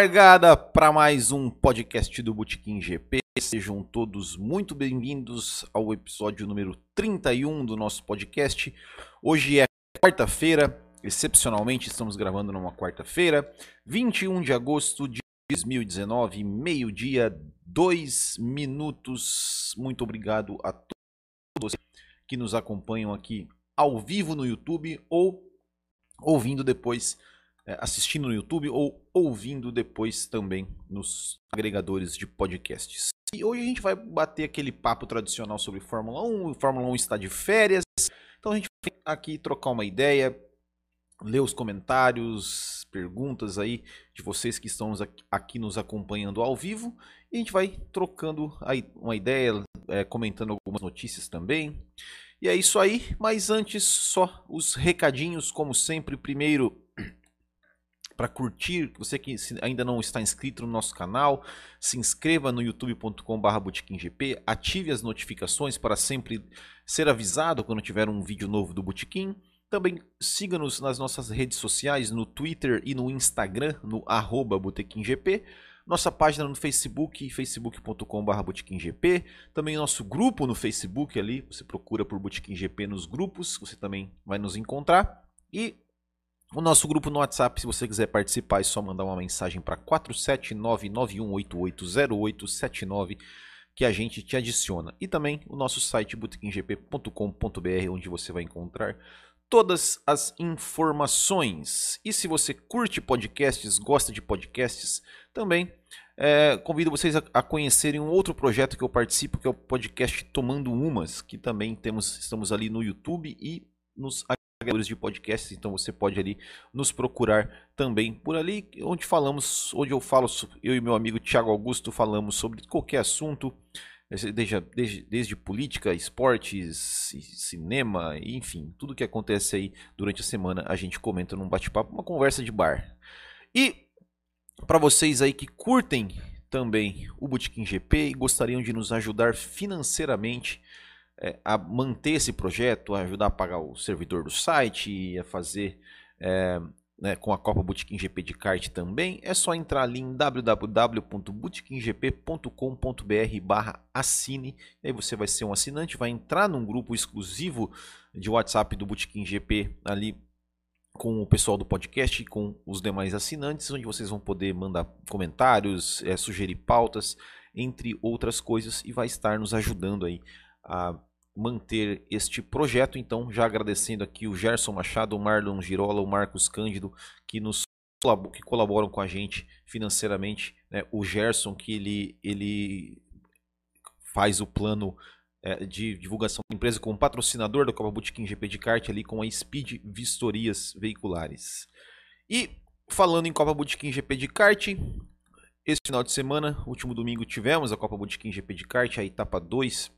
Largada para mais um podcast do Botequim GP. Sejam todos muito bem-vindos ao episódio número 31 do nosso podcast. Hoje é quarta-feira, excepcionalmente estamos gravando numa quarta-feira, 21 de agosto de 2019, meio-dia, dois minutos. Muito obrigado a todos que nos acompanham aqui ao vivo no YouTube ou ouvindo depois assistindo no YouTube ou ouvindo depois também nos agregadores de podcasts. E hoje a gente vai bater aquele papo tradicional sobre Fórmula 1. Fórmula 1 está de férias, então a gente vai aqui trocar uma ideia, ler os comentários, perguntas aí de vocês que estão aqui nos acompanhando ao vivo. E a gente vai trocando aí uma ideia, é, comentando algumas notícias também. E é isso aí, mas antes só os recadinhos, como sempre. Primeiro, para curtir, você que ainda não está inscrito no nosso canal, se inscreva no youtube.com/botequimgp, ative as notificações para sempre ser avisado quando tiver um vídeo novo do Botequim. Também siga-nos nas nossas redes sociais, no Twitter e no Instagram, no arroba botequimgp. Nossa página no Facebook, facebook.com.br. Também nosso grupo no Facebook ali, você procura por Botequim GP nos grupos, você também vai nos encontrar. E o nosso grupo no WhatsApp, se você quiser participar, é só mandar uma mensagem para 47991880879 que a gente te adiciona. E também o nosso site botequimgp.com.br, onde você vai encontrar todas as informações. E se você curte podcasts, gosta de podcasts, também é, convido vocês a, a, conhecerem um outro projeto que eu participo, que é o podcast Tomando Umas, que também temos, estamos ali no YouTube e nos agregadores de podcasts, então você pode ali nos procurar também por ali, onde falamos, onde eu falo, eu e meu amigo Tiago Augusto falamos sobre qualquer assunto, desde, desde, desde política, esportes, cinema, enfim, tudo que acontece aí durante a semana a gente comenta num bate-papo, uma conversa de bar. E para vocês aí que curtem também o Botequim GP e gostariam de nos ajudar financeiramente, é, a manter esse projeto, a ajudar a pagar o servidor do site, a fazer é, né, com a Copa Bootkin GP de kart também, é só entrar ali em www.bootkinGP.com.br barra assine, e aí você vai ser um assinante, vai entrar num grupo exclusivo de WhatsApp do Bootkin GP ali com o pessoal do podcast e com os demais assinantes, onde vocês vão poder mandar comentários, é, sugerir pautas, entre outras coisas, e vai estar nos ajudando aí a manter este projeto. Então, já agradecendo aqui o Gerson Machado, o Marlon Girola, o Marcos Cândido, que nos que colaboram com a gente financeiramente. Né? O Gerson, que ele, ele faz o plano é, de divulgação da empresa como patrocinador da Copa Bootkin GP de kart ali com a Speed Vistorias Veiculares. E falando em Copa Bootkin GP de kart, esse final de semana, último domingo, tivemos a Copa Bootkin GP de kart, a etapa 2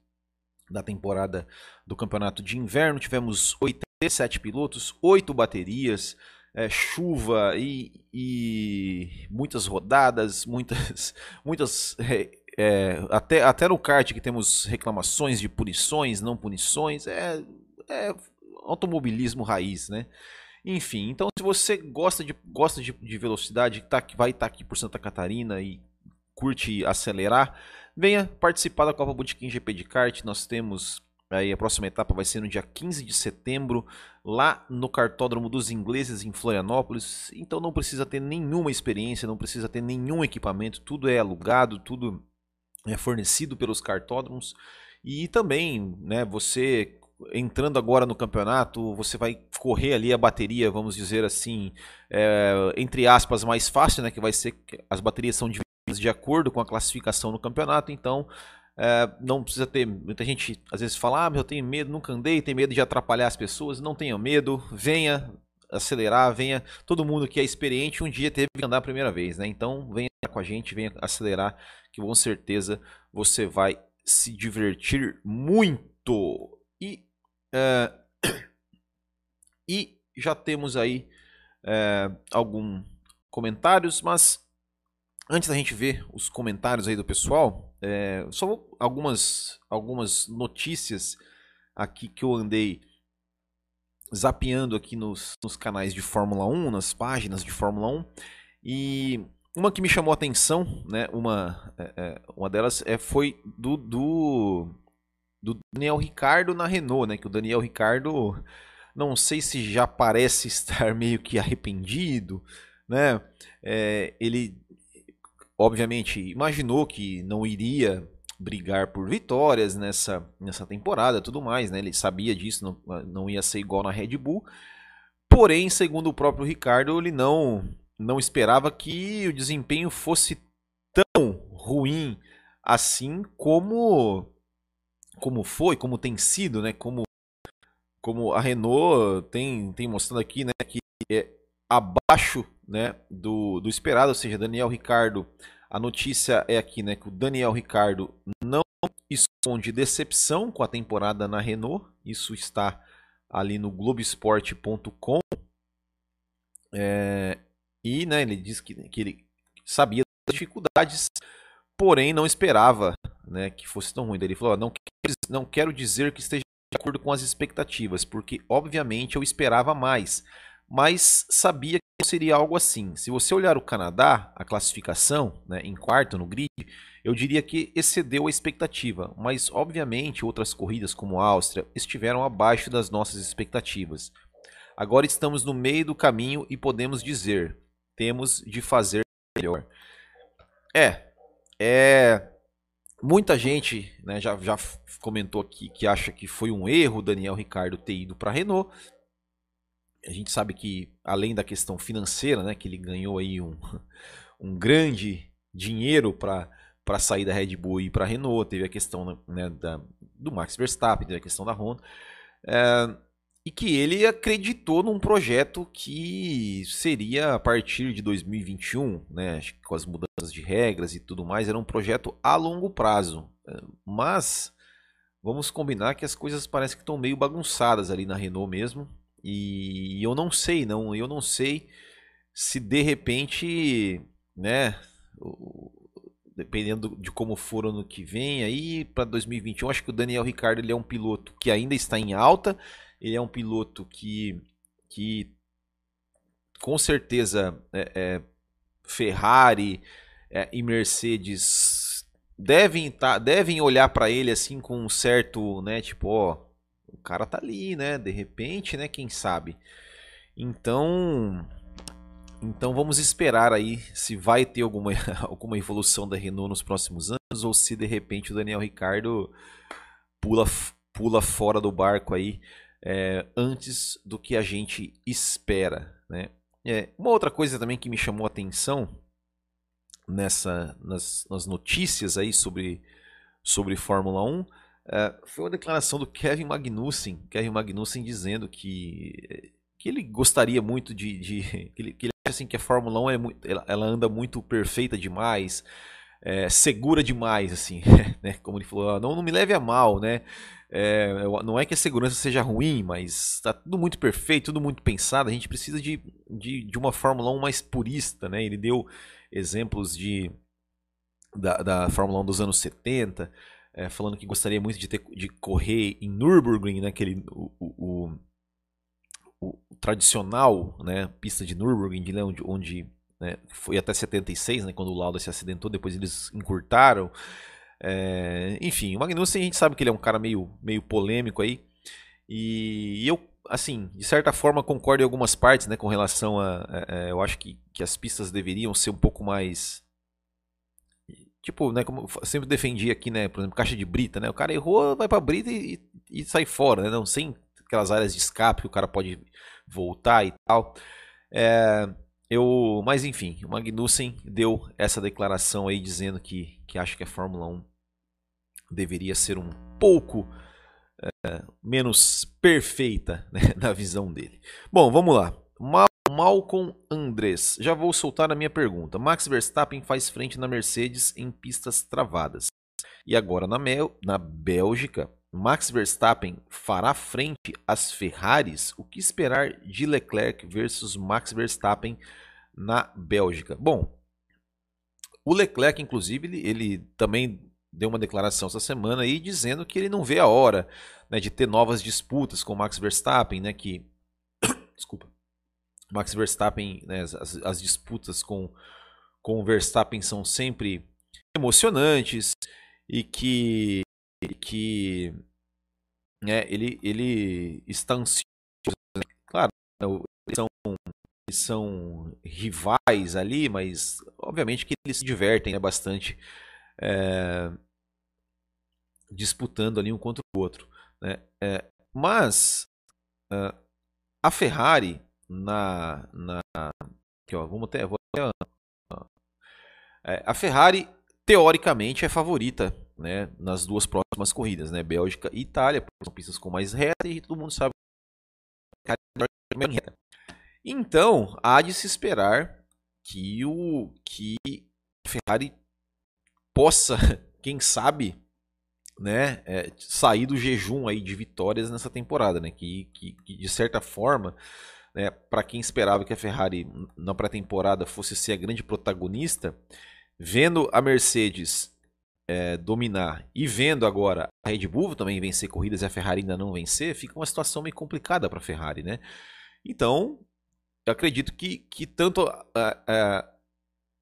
da temporada do campeonato de inverno. Tivemos 87 pilotos, 8 baterias, é, chuva e, e, muitas rodadas, muitas, muitas é, é, até, até no kart que temos reclamações de punições, não punições, é, é automobilismo raiz, né? Enfim, então se você gosta de, gosta de, de velocidade, tá, vai estar tá aqui por Santa Catarina e curte acelerar, venha participar da Copa Botequim GP de kart. Nós temos aí a próxima etapa vai ser no dia 15 de setembro, lá no Cartódromo dos Ingleses em Florianópolis. Então não precisa ter nenhuma experiência, não precisa ter nenhum equipamento, tudo é alugado, tudo é fornecido pelos cartódromos. E também, né, você entrando agora no campeonato, você vai correr ali a bateria, vamos dizer assim, é, entre aspas, mais fácil, né? Que vai ser. As baterias são de acordo com a classificação no campeonato, então é, não precisa ter. Muita gente às vezes fala, ah, mas eu tenho medo, nunca andei, tem medo de atrapalhar as pessoas. Não tenha medo, venha acelerar, venha. Todo mundo que é experiente um dia teve que andar a primeira vez, né? Então venha com a gente, venha acelerar, que com certeza você vai se divertir muito. E, é, e já temos aí é, alguns comentários, mas antes da gente ver os comentários aí do pessoal, é, só algumas, algumas notícias aqui que eu andei zapeando aqui nos, nos canais de Fórmula 1, nas páginas de Fórmula 1. E uma que me chamou a atenção, né? Uma, é, é, uma delas é, foi do, do, do Daniel Ricardo na Renault, né? Que o Daniel Ricardo, não sei se já parece estar meio que arrependido, né? É, ele, obviamente, imaginou que não iria brigar por vitórias nessa, nessa temporada tudo mais, né? Ele sabia disso, não, não ia ser igual na Red Bull. Porém, segundo o próprio Ricardo, ele não não esperava que o desempenho fosse tão ruim assim como como foi, como tem sido, né? Como como a Renault tem tem mostrando aqui, né, que é abaixo, né, do, do esperado, ou seja, Daniel Ricardo, a notícia é aqui, né, que o Daniel Ricardo não esconde decepção com a temporada na Renault. Isso está ali no globesport.com. É, e né, ele disse que, que ele sabia das dificuldades, porém não esperava né, que fosse tão ruim. Ele falou: não, não quero dizer que esteja de acordo com as expectativas, porque obviamente eu esperava mais, mas sabia que seria algo assim. Se você olhar o Canadá, a classificação né, em quarto no grid, eu diria que excedeu a expectativa, mas obviamente outras corridas como a Áustria estiveram abaixo das nossas expectativas. Agora estamos no meio do caminho e podemos dizer: temos de fazer melhor. É, é muita gente né, já, já comentou aqui que acha que foi um erro Daniel Ricardo ter ido para a Renault. A gente sabe que além da questão financeira, né, que ele ganhou aí um, um grande dinheiro para para sair da Red Bull e para a Renault, teve a questão né, da, do Max Verstappen, teve a questão da Honda. É, e que ele acreditou num projeto que seria a partir de 2021, né, com as mudanças de regras e tudo mais, era um projeto a longo prazo. Mas vamos combinar que as coisas parecem que estão meio bagunçadas ali na Renault mesmo. E eu não sei, não, eu não sei se de repente, né, dependendo de como for ano que vem aí para 2021, acho que o Daniel Ricardo ele é um piloto que ainda está em alta ele é um piloto que, que com certeza é, é, Ferrari é, e Mercedes devem, tá, devem olhar para ele assim com um certo, né, tipo, ó, cara tá ali, né, de repente, né, quem sabe. Então, então vamos esperar aí se vai ter alguma, alguma evolução da Renault nos próximos anos ou se de repente o Daniel Ricardo pula, pula fora do barco aí é, antes do que a gente espera. Né? É, uma outra coisa também que me chamou a atenção nessa, nas, nas notícias aí sobre, sobre Fórmula 1 é, foi uma declaração do Kevin Magnussen, Kevin Magnussen dizendo que, que ele gostaria muito de, de que, ele, que ele acha assim que a Fórmula 1 é muito, ela, ela anda muito perfeita demais, é, segura demais, assim, né? Como ele falou, ah, não, não me leve a mal, né? É, não é que a segurança seja ruim, mas está tudo muito perfeito, tudo muito pensado. A gente precisa de, de, de uma Fórmula 1 mais purista, né? Ele deu exemplos de da, da Fórmula 1 dos anos 70, é, falando que gostaria muito de, ter, de correr em Nürburgring, né? Aquele, o, o, o, o tradicional né? pista de Nürburgring, de onde, onde né? foi até 76, né? quando o Lauda se acidentou, depois eles encurtaram. É, enfim, o Magnussen a gente sabe que ele é um cara meio, meio polêmico aí. E eu, assim, de certa forma concordo em algumas partes, né, com relação a. a, a eu acho que, que as pistas deveriam ser um pouco mais. Tipo, né, como eu sempre defendi aqui, né, por exemplo, caixa de brita, né? O cara errou, vai pra brita e, e, sai fora, né? Não, sem aquelas áreas de escape que o cara pode voltar e tal. É, eu, mas enfim, o Magnussen deu essa declaração aí dizendo que, que acha que a Fórmula 1 deveria ser um pouco é, menos perfeita né, na visão dele. Bom, vamos lá. Mal Malcolm Andrés. Já vou soltar a minha pergunta. Max Verstappen faz frente na Mercedes em pistas travadas. E agora na, Mel, na Bélgica, Max Verstappen fará frente às Ferraris? O que esperar de Leclerc versus Max Verstappen na Bélgica? Bom, o Leclerc, inclusive, ele, ele também deu uma declaração essa semana aí dizendo que ele não vê a hora né, de ter novas disputas com Max Verstappen, né, que desculpa, Max Verstappen, né, as, as, disputas com com o Verstappen são sempre emocionantes e que, que né, ele, ele está ansioso. Né? Claro, eles são, eles são rivais ali, mas obviamente que eles se divertem né, bastante é, disputando ali um contra o outro. Né? É, mas uh, a Ferrari na, na aqui, ó, vamos ter, vou ter, uh, a Ferrari teoricamente é favorita né, nas duas próximas corridas, né, Bélgica e Itália, são pistas com mais reta e todo mundo sabe é. Então, há de se esperar que o que a Ferrari possa, quem sabe, né, é, sair do jejum aí de vitórias nessa temporada, né, que, que, que de certa forma, né, para quem esperava que a Ferrari na pré-temporada fosse ser a grande protagonista, vendo a Mercedes é, dominar e vendo agora a Red Bull também vencer corridas e a Ferrari ainda não vencer, fica uma situação meio complicada para a Ferrari, né? Então, eu acredito que, que tanto a, a,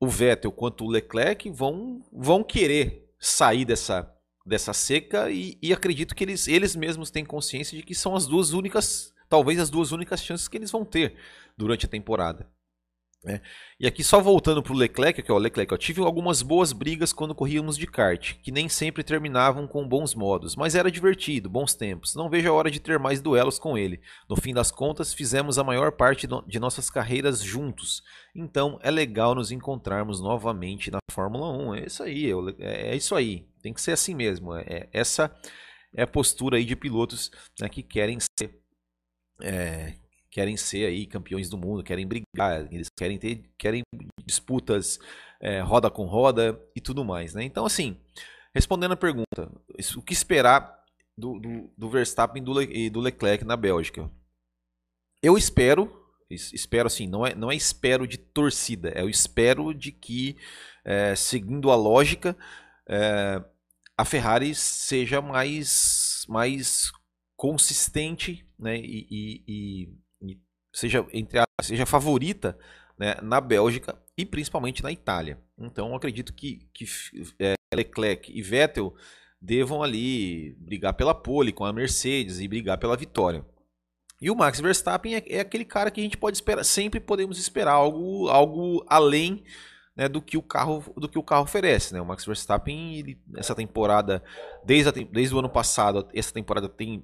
o Vettel quanto o Leclerc vão, vão querer sair dessa, dessa seca e, e, acredito que eles, eles mesmos têm consciência de que são as duas únicas, talvez as duas únicas chances que eles vão ter durante a temporada. É. E aqui só voltando para o Leclerc, que o Leclerc, eu tive algumas boas brigas quando corríamos de kart, que nem sempre terminavam com bons modos, mas era divertido, bons tempos. Não vejo a hora de ter mais duelos com ele. No fim das contas, fizemos a maior parte de nossas carreiras juntos, então é legal nos encontrarmos novamente na Fórmula 1. É isso aí, é, é isso aí. Tem que ser assim mesmo. É, é, essa é a postura aí de pilotos né, que querem ser é, querem ser aí campeões do mundo, querem brigar, eles querem ter querem disputas é, roda com roda e tudo mais, né? Então assim, respondendo a pergunta, o que esperar do, do, do Verstappen e do Leclerc na Bélgica? Eu espero, espero assim, não é, não é espero de torcida, é o espero de que, é, seguindo a lógica, é, a Ferrari seja mais, mais consistente né, e, e, e seja entre a, seja favorita né, na Bélgica e principalmente na Itália. Então acredito que, que é, Leclerc e Vettel devam ali brigar pela pole com a Mercedes e brigar pela vitória. E o Max Verstappen é, é aquele cara que a gente pode esperar, sempre podemos esperar algo, algo além né, do que o carro do que o carro oferece. Né? O Max Verstappen, ele, essa temporada, desde, a, desde o ano passado, essa temporada tem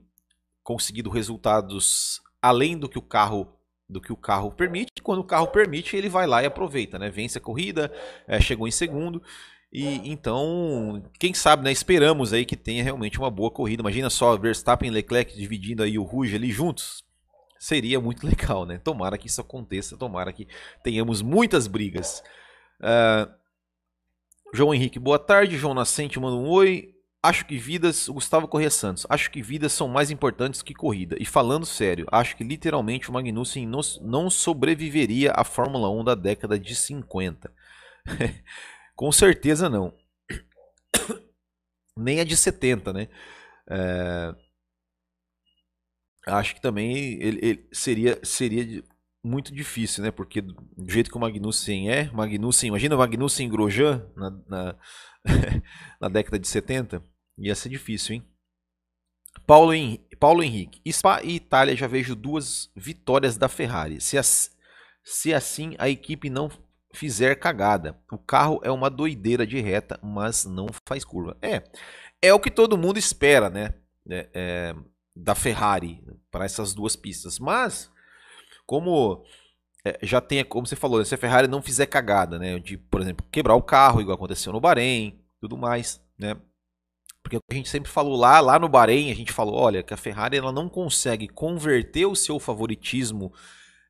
conseguido resultados além do que o carro do que o carro permite. Quando o carro permite, ele vai lá e aproveita, né? Vence a corrida, é, chegou em segundo. E então, quem sabe, né? Esperamos aí que tenha realmente uma boa corrida. Imagina só Verstappen e Leclerc dividindo aí o Rouge ali juntos. Seria muito legal, né? Tomara que isso aconteça, tomara que tenhamos muitas brigas. Uh, João Henrique, boa tarde. João Nascente manda um oi. Acho que vidas, o Gustavo Corrêa Santos, acho que vidas são mais importantes que corrida. E falando sério, acho que literalmente o Magnussen não sobreviveria à Fórmula 1 da década de 50. Com certeza não. Nem a de 70, né? É... Acho que também ele, ele seria, seria muito difícil, né? Porque do jeito que o Magnussen é, Magnussen, imagina o Magnussen e Grosjean na, na, na década de 70 Ia ser difícil, hein? Paulo, Henrique, Paulo Henrique. Spa e Itália já vejo duas vitórias da Ferrari. Se, as, se assim a equipe não fizer cagada. O carro é uma doideira de reta, mas não faz curva. É, é o que todo mundo espera, né? É, é, da Ferrari para essas duas pistas. Mas, como já tem, como você falou, se a Ferrari não fizer cagada, né? De, por exemplo, quebrar o carro, igual aconteceu no Bahrein, tudo mais, né? Porque a gente sempre falou lá, lá no Bahrein, a gente falou, olha, que a Ferrari ela não consegue converter o seu favoritismo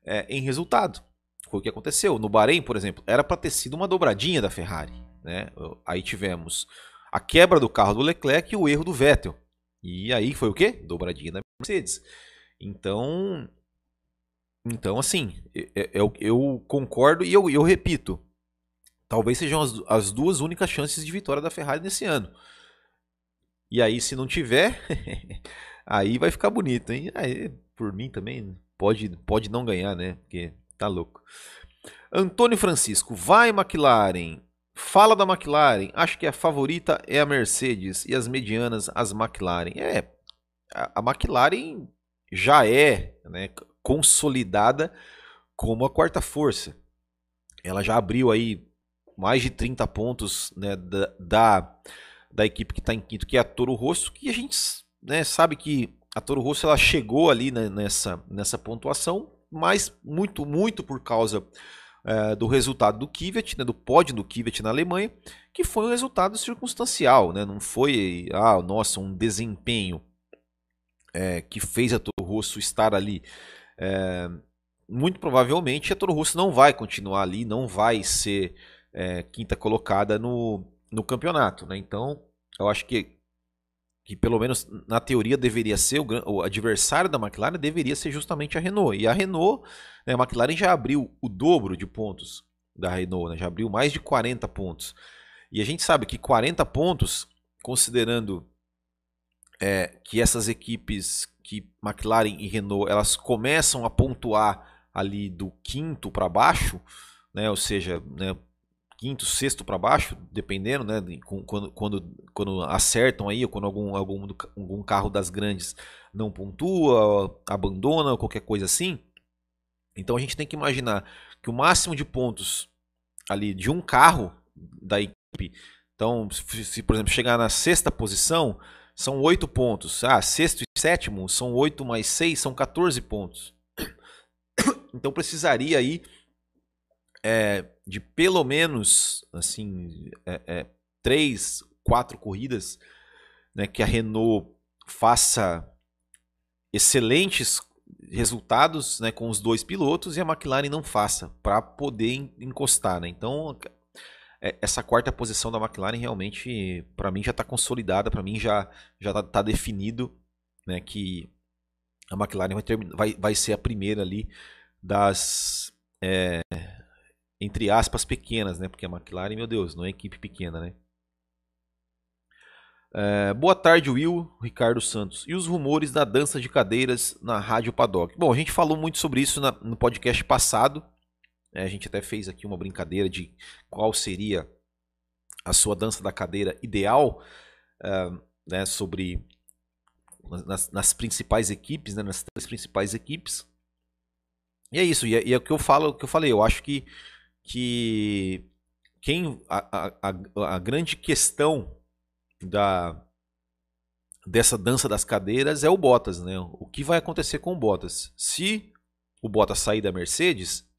é, em resultado. Foi o que aconteceu. No Bahrein, por exemplo, era para ter sido uma dobradinha da Ferrari. Né? Aí tivemos a quebra do carro do Leclerc e o erro do Vettel. E aí foi o quê? Dobradinha da Mercedes. Então, então assim, eu, eu concordo e eu, eu repito. Talvez sejam as, as duas únicas chances de vitória da Ferrari nesse ano. E aí, se não tiver, aí vai ficar bonito, hein? Aí, por mim também, pode, pode não ganhar, né? Porque tá louco. Antônio Francisco, vai McLaren. Fala da McLaren. Acho que a favorita é a Mercedes e as medianas as McLaren. É, a, McLaren já é né, consolidada como a quarta força. Ela já abriu aí mais de 30 pontos né, da, da, da, equipe que está em quinto, que é a Toro Rosso, que a gente né, sabe que a Toro Rosso ela chegou ali né, nessa, nessa pontuação, mas muito, muito por causa é, do resultado do Kvyat, né, do pódio do Kvyat na Alemanha, que foi um resultado circunstancial, né, não foi, ah, nossa, um desempenho é, que fez a Toro Rosso estar ali. É, muito provavelmente a Toro Rosso não vai continuar ali, não vai ser é, quinta colocada no, no campeonato. Né? Então, eu acho que, que pelo menos na teoria deveria ser o, o, adversário da McLaren deveria ser justamente a Renault. E a Renault, né, a McLaren já abriu o dobro de pontos da Renault, né? já abriu mais de 40 pontos. E a gente sabe que 40 pontos, considerando é, que essas equipes, que McLaren e Renault, elas começam a pontuar ali do quinto para baixo, né, ou seja, né, quinto, sexto para baixo, dependendo, né, quando, quando, quando acertam aí, ou quando algum, algum, algum carro das grandes não pontua, abandona, qualquer coisa assim. Então a gente tem que imaginar que o máximo de pontos ali de um carro da equipe, então se, se por exemplo chegar na sexta posição, são 8 pontos. Ah, sexto e sétimo são 8 mais 6, são 14 pontos. Então precisaria aí é, de pelo menos assim é, é, três, quatro corridas, né, que a Renault faça excelentes resultados né, com os dois pilotos e a McLaren não faça para poder encostar. Né? Então essa quarta posição da McLaren realmente, para mim, já está consolidada, para mim já já está tá definido né, que a McLaren vai, ter, vai, vai ser a primeira ali das, é, entre aspas, pequenas, né? Porque a McLaren, meu Deus, não é equipe pequena, né? É, boa tarde, Will, Ricardo Santos. E os rumores da dança de cadeiras na Rádio Paddock? Bom, a gente falou muito sobre isso na, no podcast passado, é, a gente até fez aqui uma brincadeira de qual seria a sua dança da cadeira ideal, uh, né, sobre nas, nas, principais equipes, né, nas três principais equipes. E é isso, e é, e é, o que eu falo, que eu falei, eu acho que, que quem a, a, a grande questão da dessa dança das cadeiras é o Bottas, né? O que vai acontecer com o Bottas? Se o Bottas sair da Mercedes,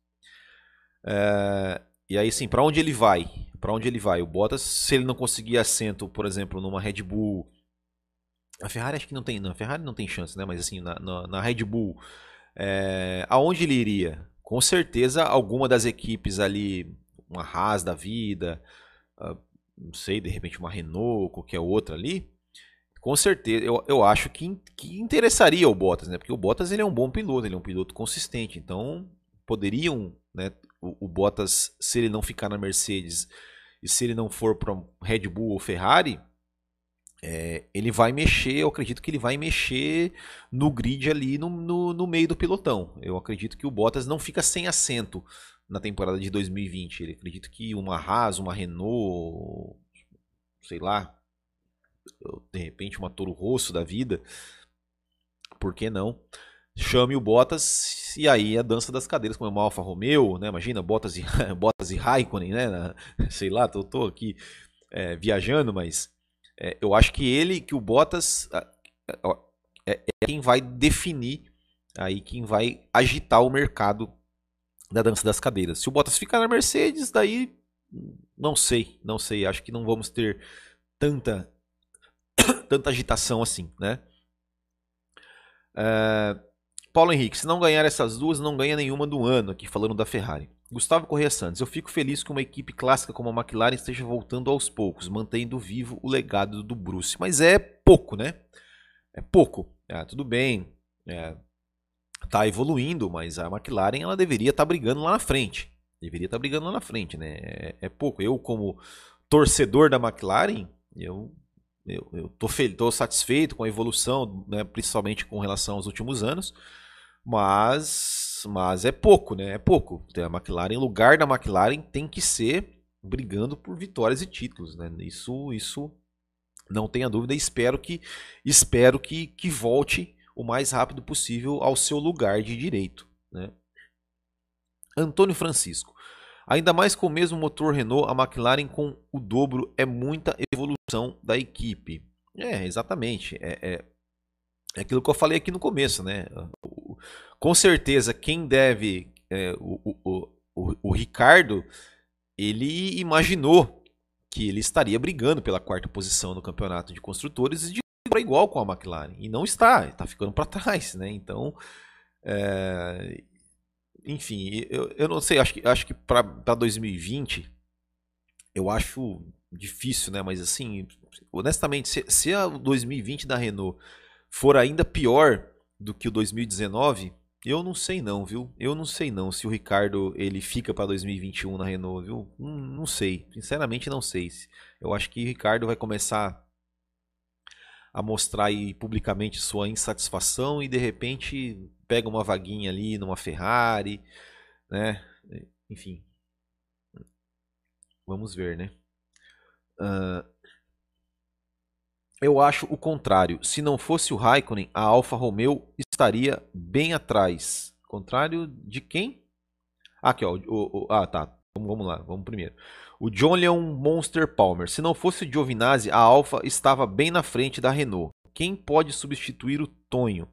é, e aí, sim, para onde ele vai? Para onde ele vai? O Bottas, se ele não conseguir assento, por exemplo, numa Red Bull. A Ferrari acho que não tem. Não, a Ferrari não tem chance, né? Mas assim, na, na, na Red Bull. É, aonde ele iria? Com certeza, alguma das equipes ali, uma Haas da vida, uh, não sei, de repente uma Renault, qualquer outra ali, com certeza, eu, eu acho que, que interessaria o Bottas, né? Porque o Bottas ele é um bom piloto, ele é um piloto consistente, então poderiam né, o, o, Bottas, se ele não ficar na Mercedes e se ele não for para Red Bull ou Ferrari, é, ele vai mexer, eu acredito que ele vai mexer no grid ali no, no, no, meio do pelotão. Eu acredito que o Bottas não fica sem assento na temporada de 2020. Ele acredito que uma Haas, uma Renault, sei lá, de repente uma Toro Rosso da vida, por que não? Chame o Bottas e aí a dança das cadeiras como é uma Alfa Romeo, né? Imagina Bottas e Bottas e Raikkonen, né? Sei lá, tô, tô aqui é, viajando, mas é, eu acho que ele, que o Bottas é, é, quem vai definir aí quem vai agitar o mercado da dança das cadeiras. Se o Bottas ficar na Mercedes, daí não sei, não sei, acho que não vamos ter tanta tanta agitação assim, né? Uh, Paulo Henrique, se não ganhar essas duas, não ganha nenhuma do ano, aqui falando da Ferrari. Gustavo Correia Santos, eu fico feliz que uma equipe clássica como a McLaren esteja voltando aos poucos, mantendo vivo o legado do Bruce. Mas é pouco, né? É pouco. É, tudo bem, é, tá evoluindo, mas a McLaren ela deveria estar tá brigando lá na frente. Deveria estar tá brigando lá na frente, né? É, é, pouco. Eu, como torcedor da McLaren, eu eu, eu tô, tô satisfeito com a evolução, né, principalmente com relação aos últimos anos. Mas mas, é pouco, né? É pouco. A McLaren, o lugar da McLaren tem que ser brigando por vitórias e títulos, né? Isso, isso não tenha dúvida. Espero que, espero que, que volte o mais rápido possível ao seu lugar de direito, né? Antônio Francisco. Ainda mais com o mesmo motor Renault, a McLaren com o dobro é muita evolução da equipe. É, exatamente. É, é, é aquilo que eu falei aqui no começo, né? Com certeza, quem deve. É, o, o, o, o Ricardo, ele imaginou que ele estaria brigando pela quarta posição no campeonato de construtores de para igual com a McLaren. E não está, está ficando para trás, né? Então, é, enfim, eu, eu não sei, acho que, acho que para 2020 eu acho difícil, né? Mas assim, honestamente, se, se a 2020 da Renault for ainda pior do que o 2019, eu não sei não, viu? Eu não sei não se o Ricardo ele fica para 2021 na Renault, viu? Não, não sei, sinceramente não sei. Eu acho que o Ricardo vai começar a mostrar aí publicamente sua insatisfação e de repente pega uma vaguinha ali numa Ferrari, né? Enfim, vamos ver, né? Uh, eu acho o contrário. Se não fosse o Raikkonen, a Alfa Romeo estaria bem atrás. Contrário de quem? Aqui, ó. O, o, ah, tá. Vamos, lá. Vamos primeiro. O John Leon Monster Palmer. Se não fosse o Giovinazzi, a Alfa estava bem na frente da Renault. Quem pode substituir o Tonho?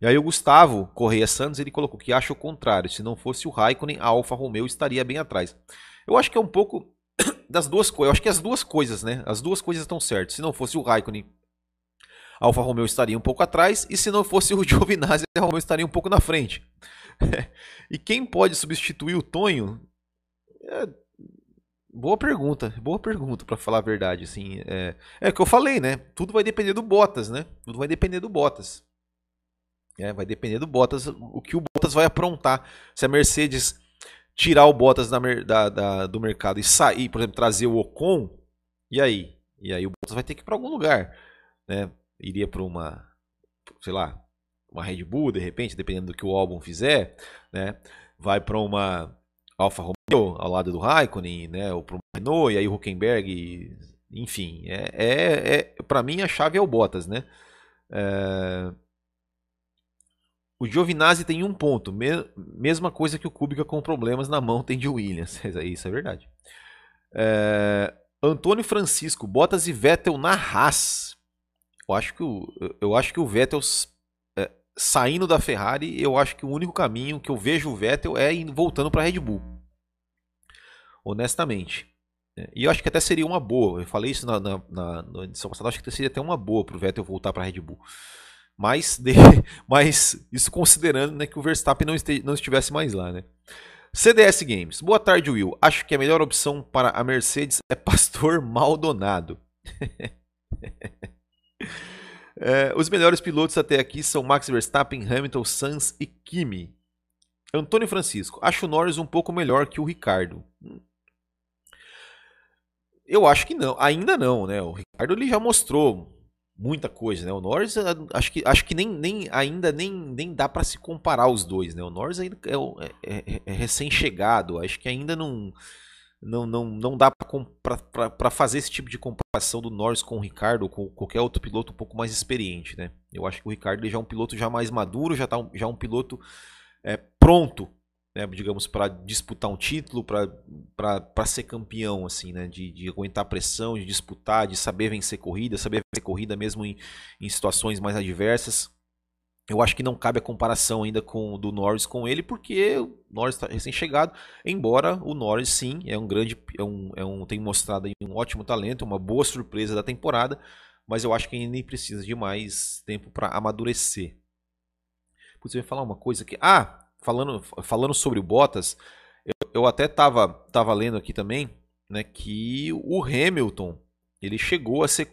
E aí o Gustavo Correia Santos ele colocou que acha o contrário. Se não fosse o Raikkonen, a Alfa Romeo estaria bem atrás. Eu acho que é um pouco das duas coisas. Eu acho que as duas coisas, né? As duas coisas estão certas. Se não fosse o Raikkonen, a Alfa Romeo estaria um pouco atrás. E se não fosse o Giovinazzi, a Romeo estaria um pouco na frente. e quem pode substituir o Tonho? É... Boa pergunta, boa pergunta para falar a verdade, assim, é, é o que eu falei, né? Tudo vai depender do Bottas, né? Tudo vai depender do Bottas. É, vai depender do Bottas, o que o Bottas vai aprontar. Se a Mercedes tirar o Bottas da, da, da, do mercado e sair, por exemplo, trazer o Ocon, e aí? E aí o Bottas vai ter que ir para algum lugar, né? Iria para uma, sei lá, uma Red Bull, de repente, dependendo do que o álbum fizer, né? Vai para uma Alfa Romeo ao lado do Raikkonen, né? Ou para uma Renault, e aí o Huckenberg, enfim, é, é, é para mim a chave é o Bottas, né? É, o Giovinazzi tem um ponto, mesma coisa que o Kubica com problemas na mão tem de Williams. Isso é verdade. É... Antônio Francisco, Bottas e Vettel na Haas. Eu acho que o, eu acho que o Vettel é, saindo da Ferrari, eu acho que o único caminho que eu vejo o Vettel é voltando para a Red Bull. Honestamente. É, e eu acho que até seria uma boa. Eu falei isso na, na, na, na edição passada, acho que seria até uma boa para o Vettel voltar para a Red Bull. Mas, de, mas isso considerando né, que o Verstappen não, este, não estivesse mais lá, né? CDS Games. Boa tarde, Will. Acho que a melhor opção para a Mercedes é Pastor Maldonado. é, os melhores pilotos até aqui são Max Verstappen, Hamilton, Sainz e Kimi. Antônio Francisco. Acho o Norris um pouco melhor que o Ricardo. Eu acho que não. Ainda não, né? O Ricardo ele já mostrou muita coisa, né? O Norris, eh, acho que, acho que nem, nem, ainda nem, nem dá para se comparar os dois, né? O Norris ainda é, é, é, é recém-chegado, acho que ainda não, não, não, não dá para fazer esse tipo de comparação do Norris com o Ricardo ou com qualquer outro piloto um pouco mais experiente, né? Eu acho que o Ricardo já é um piloto já mais maduro, já tá já é um piloto é, pronto né, digamos, para disputar um título, para ser campeão, assim, né, de, de aguentar pressão, de disputar, de saber vencer corrida, saber vencer corrida mesmo em, em situações mais adversas. Eu acho que não cabe a comparação ainda com do Norris com ele, porque o Norris está recém-chegado, embora o Norris sim é um grande, é um, é um, tem mostrado um ótimo talento, uma boa surpresa da temporada, mas eu acho que ainda precisa de mais tempo para amadurecer. Ia falar uma coisa aqui. Ah, falando, falando sobre o Bottas, eu, eu até estava tava lendo aqui também, né, que o Hamilton ele chegou a ser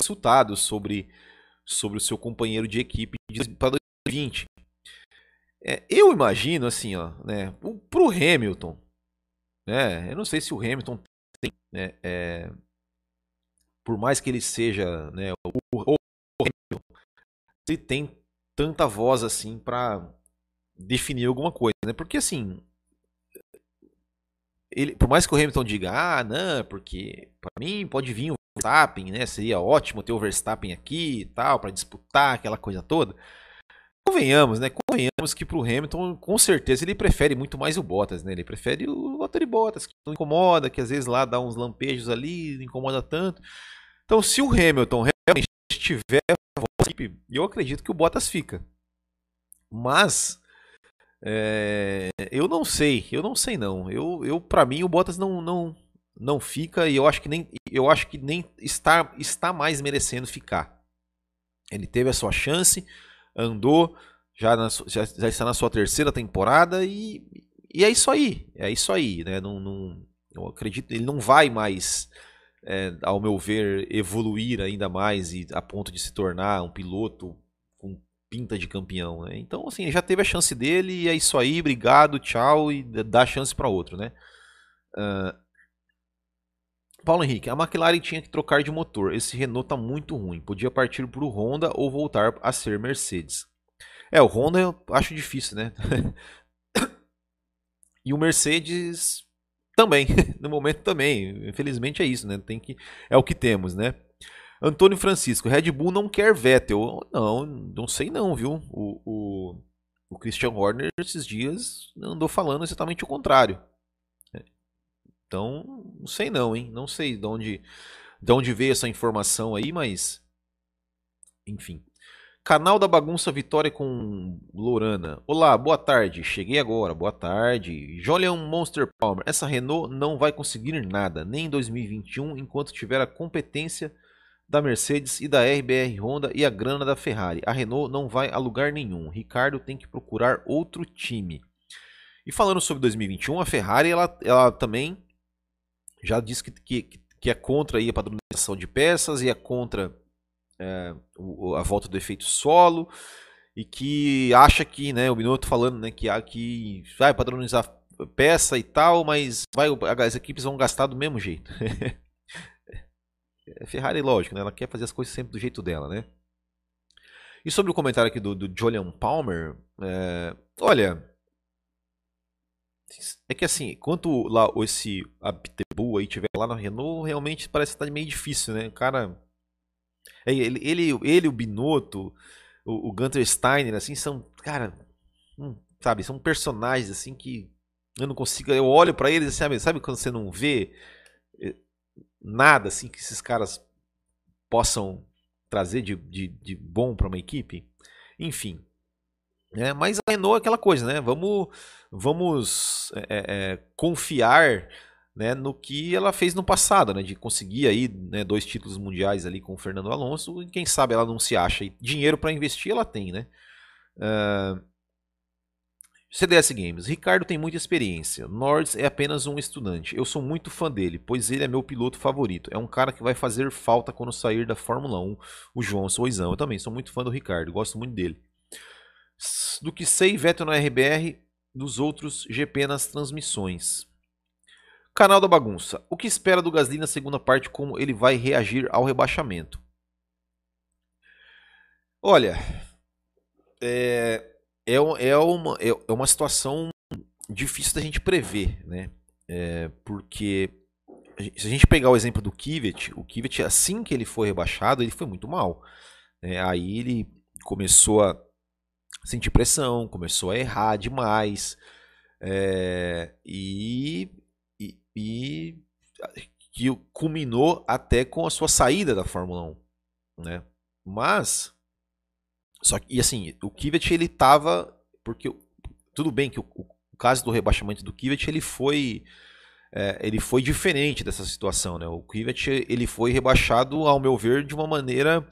consultado sobre sobre o seu companheiro de equipe para 2020. É, eu imagino assim, ó, né, pro Hamilton, né, eu não sei se o Hamilton tem, né, é, por mais que ele seja, né, o, o Hamilton, tem tanta voz assim para definir alguma coisa, né? Porque assim, ele, por mais que o Hamilton diga, ah, não, porque para mim pode vir o Verstappen, né? Seria ótimo ter o Verstappen aqui e tal, para disputar aquela coisa toda. Convenhamos, né? Convenhamos que pro Hamilton, com certeza, ele prefere muito mais o Bottas, né? Ele prefere o Valtteri Bottas, que não incomoda, que às vezes lá dá uns lampejos ali, não incomoda tanto. Então, se o Hamilton realmente tiver equipe, eu acredito que o Bottas fica. Mas é, eu não sei, eu não sei não. Eu, eu para mim o Bottas não, não não fica e eu acho que nem eu acho que nem está está mais merecendo ficar. Ele teve a sua chance, andou, já, na, já, já está na sua terceira temporada e, e é isso aí, é isso aí, né? Não, não, eu acredito, ele não vai mais, é, ao meu ver, evoluir ainda mais e a ponto de se tornar um piloto com pinta de campeão. Né? Então, assim, já teve a chance dele e é isso aí, obrigado, tchau e dá chance para outro, né? Uh, Paulo Henrique, a McLaren tinha que trocar de motor. Esse Renault tá muito ruim. Podia partir para o Honda ou voltar a ser Mercedes. É, o Honda eu acho difícil, né? e o Mercedes também, no momento também. Infelizmente é isso, né? Tem que é o que temos, né? Antônio Francisco, Red Bull não quer Vettel. Não, não sei não, viu? O, o, o Christian Horner esses dias andou falando exatamente o contrário. Então, não sei não, hein? Não sei de onde, de onde veio essa informação aí, mas. Enfim. Canal da Bagunça Vitória com Lorana. Olá, boa tarde. Cheguei agora, boa tarde. Jolian Monster Palmer. Essa Renault não vai conseguir nada, nem em 2021, enquanto tiver a competência da Mercedes e da RBR Honda e a grana da Ferrari. A Renault não vai a lugar nenhum. Ricardo tem que procurar outro time. E falando sobre 2021, a Ferrari ela, ela também já disse que, que, que é contra aí a padronização de peças e é contra é, a volta do efeito solo e que acha que, né, o Binotto falando, né, que, que vai padronizar peça e tal, mas vai, as equipes vão gastar do mesmo jeito. é Ferrari, lógico, né, ela quer fazer as coisas sempre do jeito dela, né. E sobre o comentário aqui do, do Julian Palmer, é, olha, é que assim, enquanto lá esse Abtebu aí tiver lá na Renault, realmente parece estar tá meio difícil, né? O cara. É, ele, ele, ele o Binotto, o, o Gunter Steiner, assim, são. Cara. Hum, sabe, são personagens assim que eu não consigo. Eu olho para eles assim, sabe quando você não vê eh, nada assim que esses caras possam trazer de, de, de bom para uma equipe? Enfim. Né? Mas a Renault é aquela coisa, né? Vamos, vamos é, é, é, confiar né, no que ela fez no passado, né? De conseguir aí né, dois títulos mundiais ali com o Fernando Alonso. E quem sabe ela não se acha. E dinheiro para investir ela tem, né? Uh, CDS Games. Ricardo tem muita experiência. Norris é apenas um estudante. Eu sou muito fã dele, pois ele é meu piloto favorito. É um cara que vai fazer falta quando sair da Fórmula 1. O João Soizão. Eu também sou muito fã do Ricardo. Gosto muito dele do que sei Vettel na RBR, dos outros GP nas transmissões. Canal da Bagunça. O que espera do Gasly na segunda parte? Como ele vai reagir ao rebaixamento? Olha, é, é, é, uma, é, é uma situação difícil da gente prever, né? É, porque se a gente pegar o exemplo do Kivet, o Kivet assim que ele foi rebaixado, ele foi muito mal. É, aí ele começou a sentir pressão, começou a errar demais. É, e, e, que culminou até com a sua saída da Fórmula 1, né? Mas só que e assim, o Kivet ele tava porque tudo bem que o, o caso do rebaixamento do Kivet ele foi é, ele foi diferente dessa situação, né? O Kivet ele foi rebaixado ao meu ver de uma maneira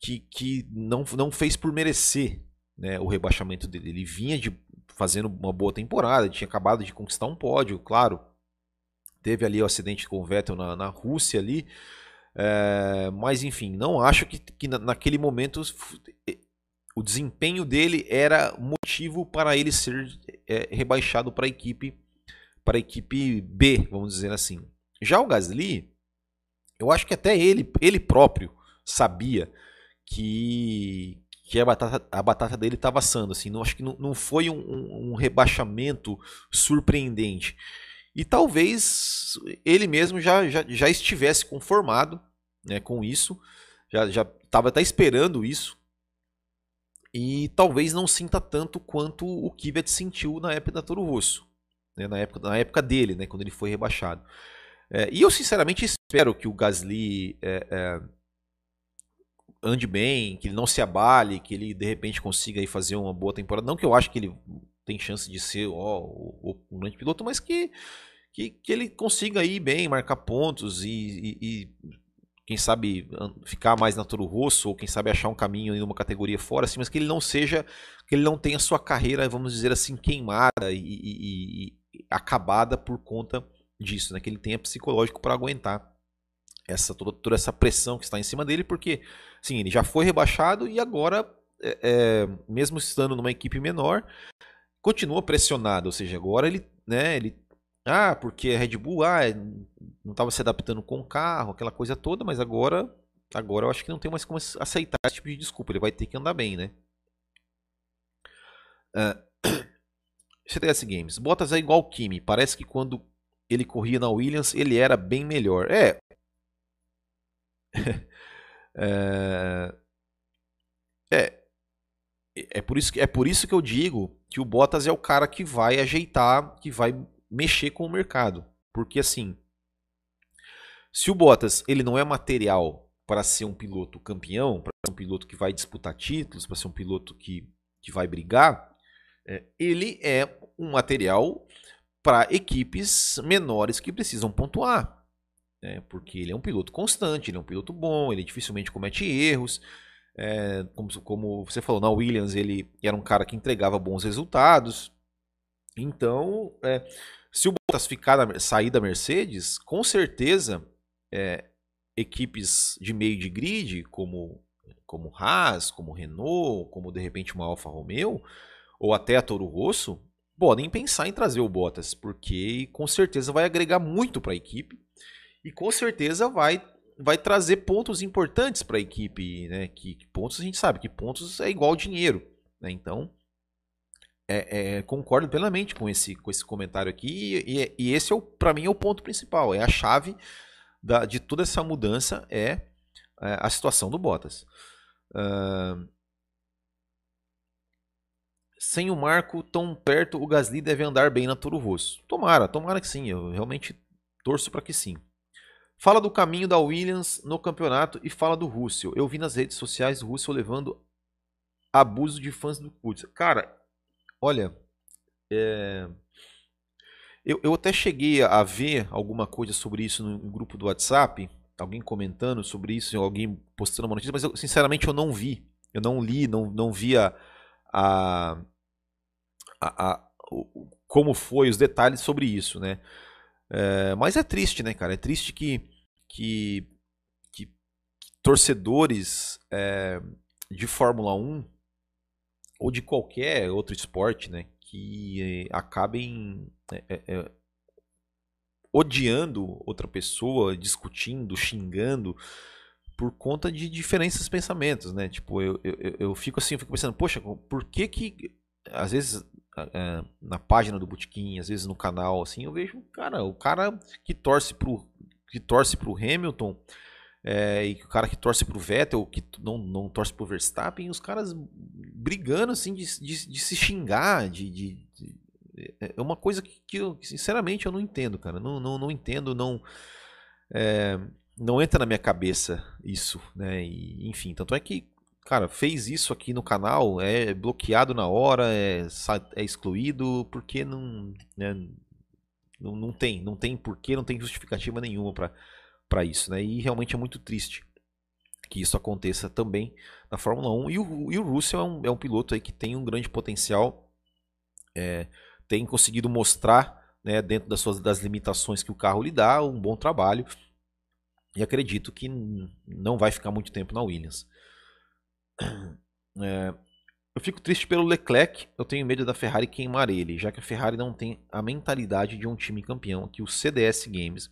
que, que não, não fez por merecer, né, o rebaixamento dele. Ele vinha de fazendo uma boa temporada, tinha acabado de conquistar um pódio, claro. Teve ali o acidente com o Vettel na, na Rússia ali. É, mas enfim, não acho que, que naquele momento o desempenho dele era motivo para ele ser é, rebaixado para a equipe para a equipe B, vamos dizer assim. Já o Gasly, eu acho que até ele, ele próprio sabia que que a batata, a batata dele estava assando. Assim, não, acho que não, não foi um, um, rebaixamento surpreendente. E talvez ele mesmo já, já, já estivesse conformado né, com isso, já estava até esperando isso. E talvez não sinta tanto quanto o Kvyat sentiu na época da Toro Rosso, né, na, época, na época dele, né, quando ele foi rebaixado. É, e eu sinceramente espero que o Gasly é, é, ande bem, que ele não se abale, que ele de repente consiga aí fazer uma boa temporada. Não que eu acho que ele tem chance de ser ó, o, o grande piloto, mas que, que, que, ele consiga ir bem, marcar pontos e, e, e, quem sabe ficar mais na Toro Rosso ou quem sabe achar um caminho em uma categoria fora, assim, mas que ele não seja, que ele não tenha sua carreira, vamos dizer assim, queimada e, e acabada por conta disso, né? Que ele tenha psicológico para aguentar essa toda, toda, essa pressão que está em cima dele, porque sim, ele já foi rebaixado e agora, é, é, mesmo estando numa equipe menor, continua pressionado. Ou seja, agora ele, né, ele ah, porque a Red Bull ah, não estava se adaptando com o carro, aquela coisa toda, mas agora, agora eu acho que não tem mais como aceitar esse tipo de desculpa. Ele vai ter que andar bem, né? Uh, CTS Games. Bottas é igual Kimi. Parece que quando ele corria na Williams, ele era bem melhor. É, é, é, é, por isso que, é por isso que eu digo que o Bottas é o cara que vai ajeitar, que vai mexer com o mercado. Porque assim, se o Bottas ele não é material para ser um piloto campeão, para ser um piloto que vai disputar títulos, para ser um piloto que, que vai brigar, é, ele é um material para equipes menores que precisam pontuar né? porque ele é um piloto constante, ele é um piloto bom, ele dificilmente comete erros. É, como, como você falou, na Williams ele era um cara que entregava bons resultados. Então, é, se o Bottas ficar na, sair da Mercedes, com certeza é, equipes de meio de grid, como como Haas, como Renault, como de repente uma Alfa Romeo, ou até a Toro Rosso, podem pensar em trazer o Bottas, porque com certeza vai agregar muito para a equipe e com certeza vai vai trazer pontos importantes para a equipe, né? Que, que, pontos a gente sabe que pontos é igual dinheiro, né? Então é, é, concordo plenamente com esse com esse comentário aqui e, e esse é para mim é o ponto principal, é a chave da, de toda essa mudança é, é a situação do Bottas. Uh, sem o Marco tão perto, o Gasly deve andar bem na Toro Rosso. Tomara, tomara que sim. Eu realmente torço para que sim. Fala do caminho da Williams no campeonato e fala do Russell. Eu vi nas redes sociais o Russell levando abuso de fãs do Kubica. Cara, olha, é... eu, eu até cheguei a ver alguma coisa sobre isso no, grupo do WhatsApp, alguém comentando sobre isso, alguém postando uma notícia, mas eu, sinceramente eu não vi. Eu não li, não, não vi a, a, a, a como foi os detalhes sobre isso, né? É, mas é triste, né, cara? É triste que, que, que torcedores é, de Fórmula 1 ou de qualquer outro esporte, né, que acabem é, é, é, odiando outra pessoa, discutindo, xingando por conta de diferenças de pensamentos, né? Tipo, eu, eu, eu fico assim, eu fico pensando, poxa, por que que às vezes na página do Botequim, às vezes no canal, assim, eu vejo, cara, o cara que torce pro, que torce pro Hamilton é, e o cara que torce pro Vettel, que não, não torce pro Verstappen, os caras brigando, assim, de, de, de se xingar, de, de, é, é uma coisa que, que eu, sinceramente, eu não entendo, cara, não, não, não entendo, não... É, não entra na minha cabeça isso, né? E, enfim, tanto é que cara, fez isso aqui no canal, é bloqueado na hora, é, é excluído, porque não, né, não, não tem, não tem porquê, não tem justificativa nenhuma para isso, né? E realmente é muito triste que isso aconteça também na Fórmula 1. E o, e o Russell é um, é um piloto aí que tem um grande potencial, é, tem conseguido mostrar, né, dentro das suas das limitações que o carro lhe dá, um bom trabalho. E acredito que não vai ficar muito tempo na Williams. É, eu fico triste pelo Leclerc, eu tenho medo da Ferrari queimar ele, já que a Ferrari não tem a mentalidade de um time campeão, que o CDS Games.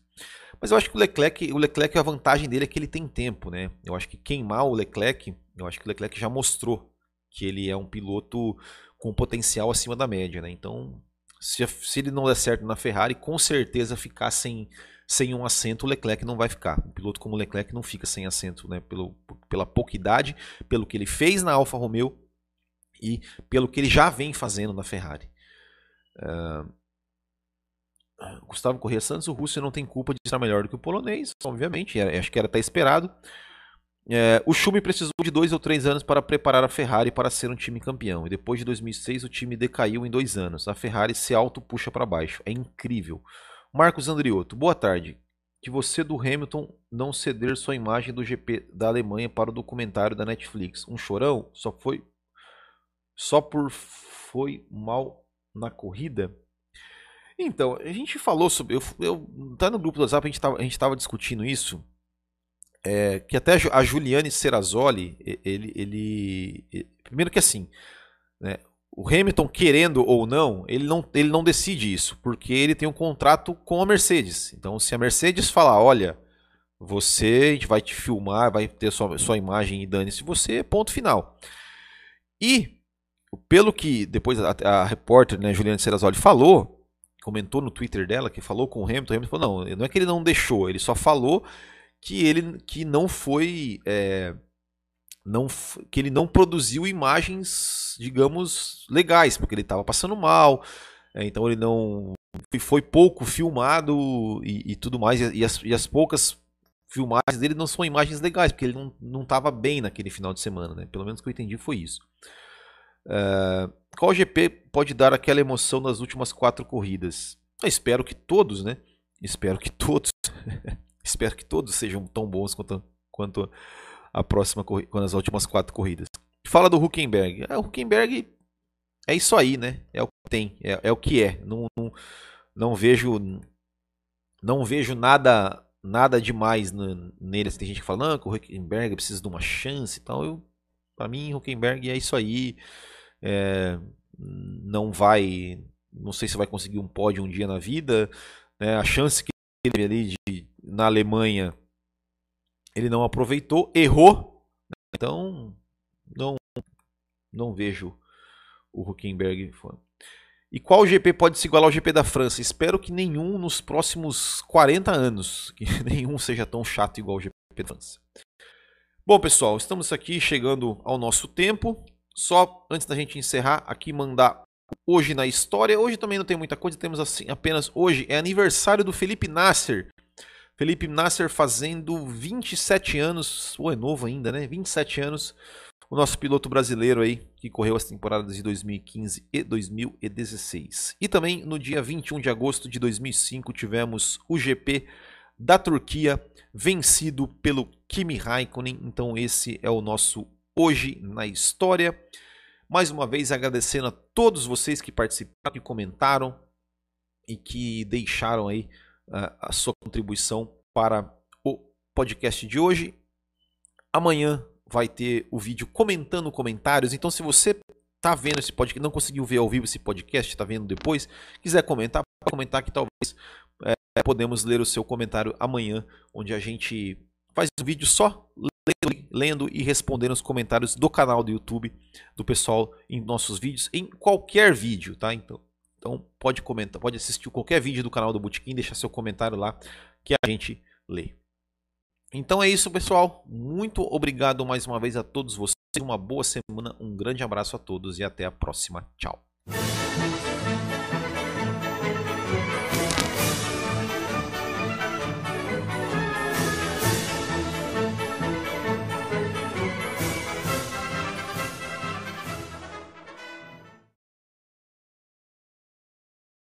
Mas eu acho que o Leclerc, o Leclerc a vantagem dele é que ele tem tempo, né? Eu acho que queimar o Leclerc, eu acho que o Leclerc já mostrou que ele é um piloto com potencial acima da média, né? Então, se, se ele não der certo na Ferrari, com certeza ficar sem, sem um assento, o Leclerc não vai ficar. Um piloto como o Leclerc não fica sem assento, né? Pelo, pela pouca idade, pelo que ele fez na Alfa Romeo e pelo que ele já vem fazendo na Ferrari. Uh, Gustavo Corrêa Santos, o Russo não tem culpa de estar melhor do que o polonês, obviamente, acho que era até esperado. É, o Schumi precisou de dois ou três anos para preparar a Ferrari para ser um time campeão. E depois de 2006 o time decaiu em dois anos. A Ferrari se auto-puxa para baixo. É incrível. Marcos Andriotto, boa tarde. Que você do Hamilton não ceder sua imagem do GP da Alemanha para o documentário da Netflix. Um chorão? Só foi. Só por foi mal na corrida? Então, a gente falou sobre. Eu, eu, tá no grupo do WhatsApp, a gente estava a gente tava discutindo isso é, que até a Juliane Serrazoli, ele, ele, ele primeiro que assim, né, o Hamilton querendo ou não, ele não, ele não decide isso, porque ele tem um contrato com a Mercedes. Então, se a Mercedes falar, olha, você, a gente vai te filmar, vai ter sua, sua imagem e dane-se você, ponto final. E, pelo que depois a, a repórter, né, Juliane Serrazoli, falou, comentou no Twitter dela, que falou com o Hamilton, o Hamilton falou, não, não é que ele não deixou, ele só falou que ele que não foi é, não que ele não produziu imagens digamos legais porque ele estava passando mal é, então ele não foi pouco filmado e, e tudo mais e as, e as, poucas filmagens dele não são imagens legais porque ele não estava bem naquele final de semana né? Pelo menos que eu entendi foi isso é, qual GP pode dar aquela emoção nas últimas quatro corridas eu espero que todos né espero que todos Espero que todos sejam tão bons quanto, quanto a próxima quanto as últimas quatro corridas. Fala do Huckenberg. É, o Huckenberg é isso aí, né? É o que tem, é, é o que é. Não, não, não, vejo não vejo nada nada demais nele. Tem gente que fala não, que o Huckenberg precisa de uma chance e tal. Eu, para mim, Huckenberg é isso aí. É, não vai, não sei se vai conseguir um pódio um dia na vida. Né? A chance que ele teve ali de na Alemanha ele não aproveitou, errou. Então não não vejo o Huckenberg. E qual GP pode se igualar ao GP da França? Espero que nenhum nos próximos 40 anos, que nenhum seja tão chato igual o GP da França. Bom, pessoal, estamos aqui chegando ao nosso tempo. Só antes da gente encerrar, aqui mandar hoje na história. Hoje também não tem muita coisa, temos assim apenas hoje é aniversário do Felipe Nasser, Felipe Nasser fazendo 27 anos, ou é novo ainda, né? 27 anos. O nosso piloto brasileiro aí, que correu as temporadas de 2015 e 2016. E também no dia 21 de agosto de 2005 tivemos o GP da Turquia, vencido pelo Kimi Raikkonen. Então esse é o nosso Hoje na História. Mais uma vez agradecendo a todos vocês que participaram, que comentaram e que deixaram aí a sua contribuição para o podcast de hoje. Amanhã vai ter o vídeo comentando comentários. Então, se você está vendo esse podcast, não conseguiu ver ao vivo esse podcast, está vendo depois, quiser comentar, pode comentar que talvez é, podemos ler o seu comentário amanhã, onde a gente faz um vídeo só lendo, lendo e respondendo os comentários do canal do YouTube do pessoal em nossos vídeos, em qualquer vídeo, tá? Então, então pode comentar, pode assistir qualquer vídeo do canal do Botequim, deixar seu comentário lá que a gente lê. Então é isso, pessoal. Muito obrigado mais uma vez a todos vocês. Uma boa semana, um grande abraço a todos e até a próxima. Tchau.